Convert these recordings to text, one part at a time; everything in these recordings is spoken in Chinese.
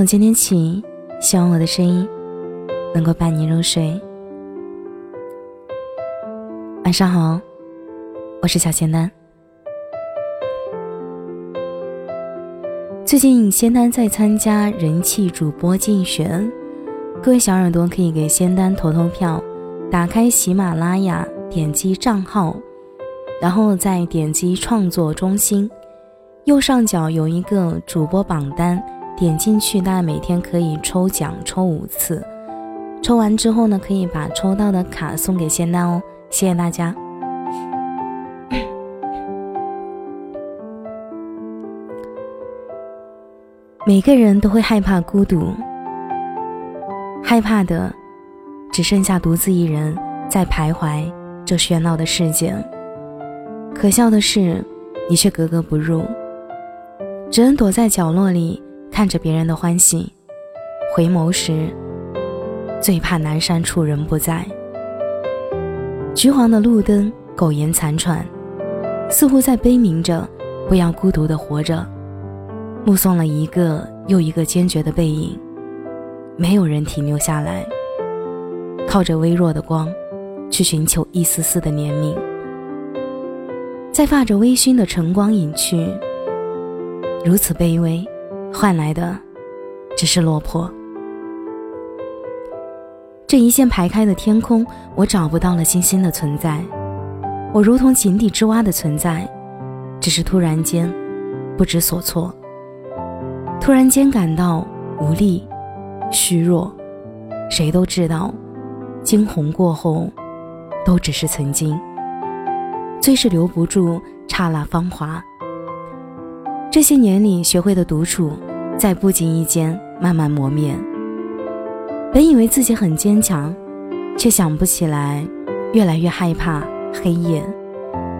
从今天起，希望我的声音能够伴你入睡。晚上好，我是小仙丹。最近仙丹在参加人气主播竞选，各位小耳朵可以给仙丹投投票。打开喜马拉雅，点击账号，然后再点击创作中心，右上角有一个主播榜单。点进去，大家每天可以抽奖，抽五次。抽完之后呢，可以把抽到的卡送给仙丹哦。谢谢大家。每个人都会害怕孤独，害怕的只剩下独自一人在徘徊这喧闹的世界。可笑的是，你却格格不入，只能躲在角落里。看着别人的欢喜，回眸时，最怕南山处人不在。橘黄的路灯苟延残喘，似乎在悲鸣着不要孤独的活着。目送了一个又一个坚决的背影，没有人停留下来，靠着微弱的光，去寻求一丝丝的怜悯。在发着微醺的晨光隐去，如此卑微。换来的只是落魄。这一线排开的天空，我找不到了星星的存在。我如同井底之蛙的存在，只是突然间不知所措，突然间感到无力、虚弱。谁都知道，惊鸿过后，都只是曾经。最是留不住刹那芳华。这些年里学会的独处，在不经意间慢慢磨灭。本以为自己很坚强，却想不起来，越来越害怕黑夜，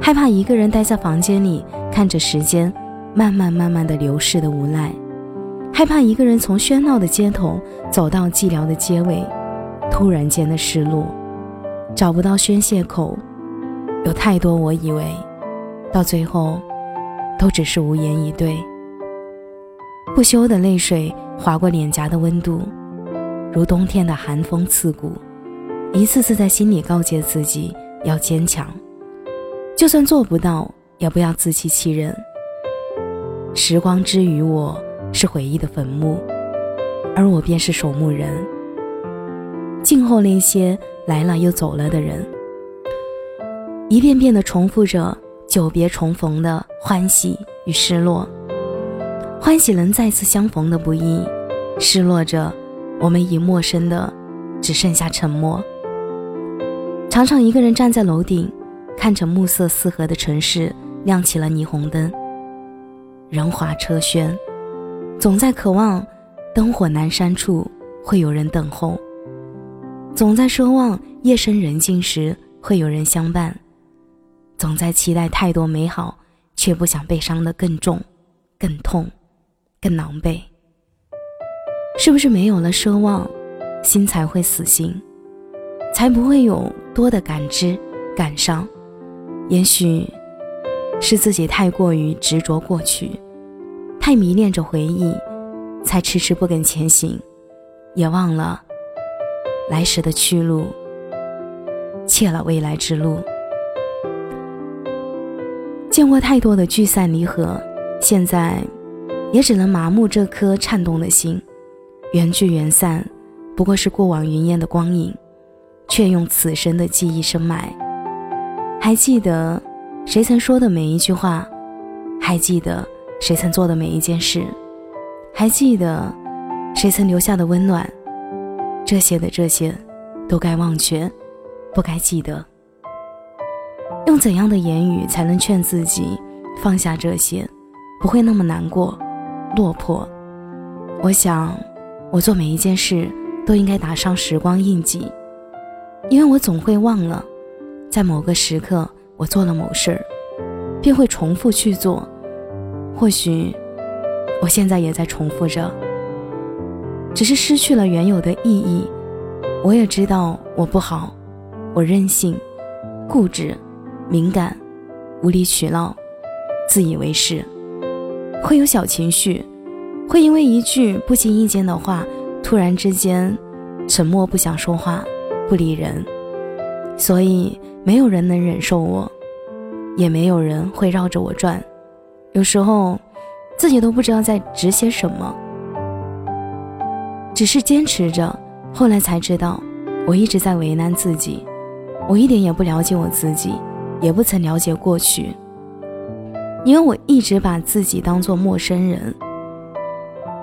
害怕一个人待在房间里，看着时间慢慢慢慢的流逝的无奈，害怕一个人从喧闹的街头走到寂寥的街尾，突然间的失落，找不到宣泄口，有太多我以为，到最后。都只是无言以对，不休的泪水划过脸颊的温度，如冬天的寒风刺骨，一次次在心里告诫自己要坚强，就算做不到，也不要自欺欺人。时光之于我是回忆的坟墓，而我便是守墓人，静候那些来了又走了的人，一遍遍的重复着。久别重逢的欢喜与失落，欢喜能再次相逢的不易，失落着我们已陌生的只剩下沉默。常常一个人站在楼顶，看着暮色四合的城市亮起了霓虹灯，人华车喧，总在渴望灯火阑珊处会有人等候，总在奢望夜深人静时会有人相伴。总在期待太多美好，却不想被伤得更重、更痛、更狼狈。是不是没有了奢望，心才会死心，才不会有多的感知、感伤？也许是自己太过于执着过去，太迷恋着回忆，才迟迟不肯前行，也忘了来时的去路，怯了未来之路。见过太多的聚散离合，现在也只能麻木这颗颤动的心。缘聚缘散，不过是过往云烟的光影，却用此生的记忆深埋。还记得谁曾说的每一句话？还记得谁曾做的每一件事？还记得谁曾留下的温暖？这些的这些，都该忘却，不该记得。用怎样的言语才能劝自己放下这些，不会那么难过、落魄？我想，我做每一件事都应该打上时光印记，因为我总会忘了，在某个时刻我做了某事儿，便会重复去做。或许我现在也在重复着，只是失去了原有的意义。我也知道我不好，我任性、固执。敏感、无理取闹、自以为是，会有小情绪，会因为一句不经意间的话，突然之间沉默，不想说话，不理人。所以没有人能忍受我，也没有人会绕着我转。有时候自己都不知道在直些什么，只是坚持着。后来才知道，我一直在为难自己。我一点也不了解我自己，也不曾了解过去，因为我一直把自己当做陌生人。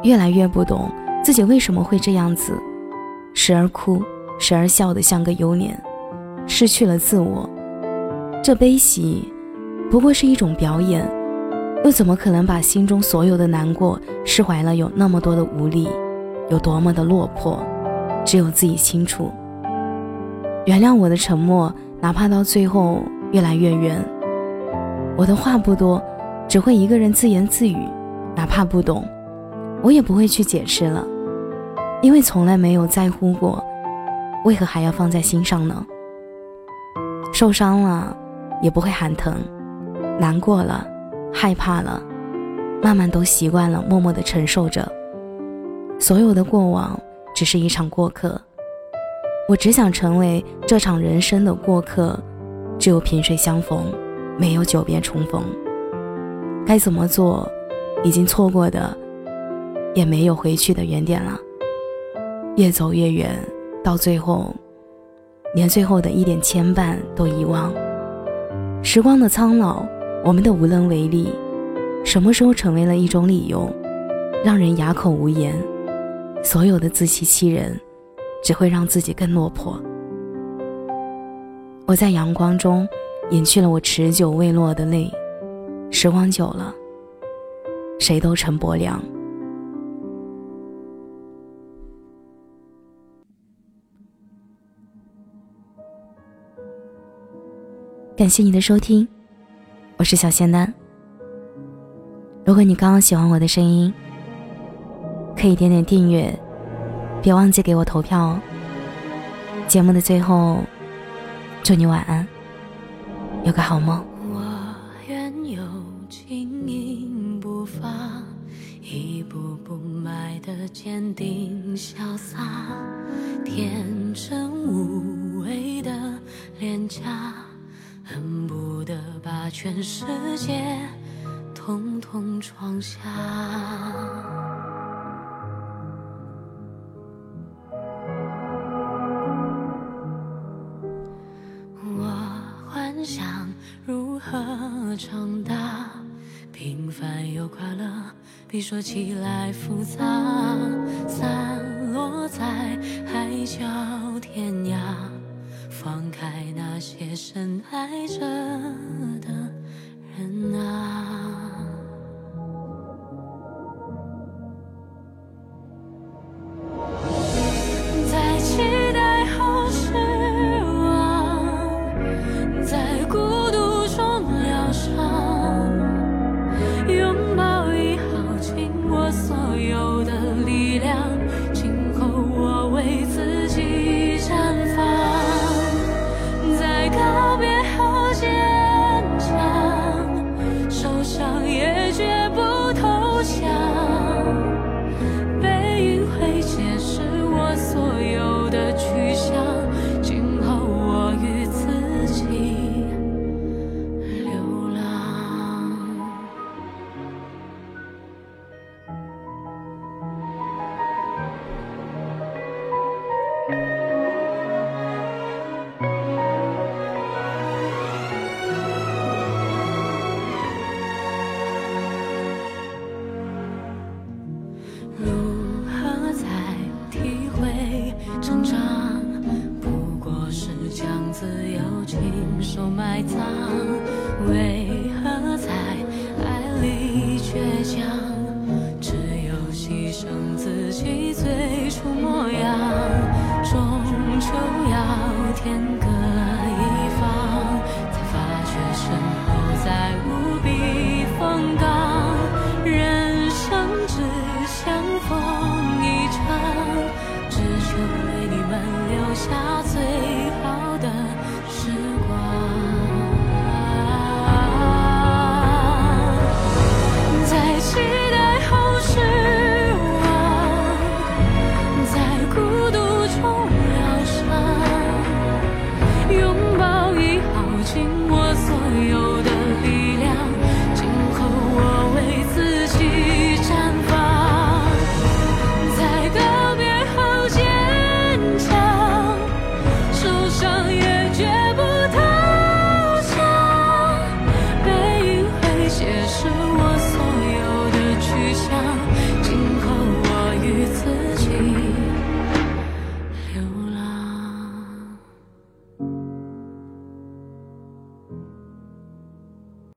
越来越不懂自己为什么会这样子，时而哭，时而笑得像个幼年，失去了自我。这悲喜，不过是一种表演，又怎么可能把心中所有的难过释怀了？有那么多的无力，有多么的落魄，只有自己清楚。原谅我的沉默，哪怕到最后越来越远。我的话不多，只会一个人自言自语，哪怕不懂，我也不会去解释了，因为从来没有在乎过，为何还要放在心上呢？受伤了也不会喊疼，难过了，害怕了，慢慢都习惯了，默默的承受着。所有的过往只是一场过客。我只想成为这场人生的过客，只有萍水相逢，没有久别重逢。该怎么做？已经错过的，也没有回去的原点了。越走越远，到最后，连最后的一点牵绊都遗忘。时光的苍老，我们的无能为力，什么时候成为了一种理由，让人哑口无言？所有的自欺欺人。只会让自己更落魄。我在阳光中隐去了我持久未落的泪，时光久了，谁都成薄凉。感谢你的收听，我是小仙丹。如果你刚刚喜欢我的声音，可以点点订阅。别忘记给我投票哦！节目的最后，祝你晚安，有个好梦。我愿有轻盈步伐，一步步迈得坚定潇洒，天真无畏的脸颊，恨不得把全世界统统闯下。比说起来复杂。散落在海角天涯，放开那些深爱着的人啊。埋葬，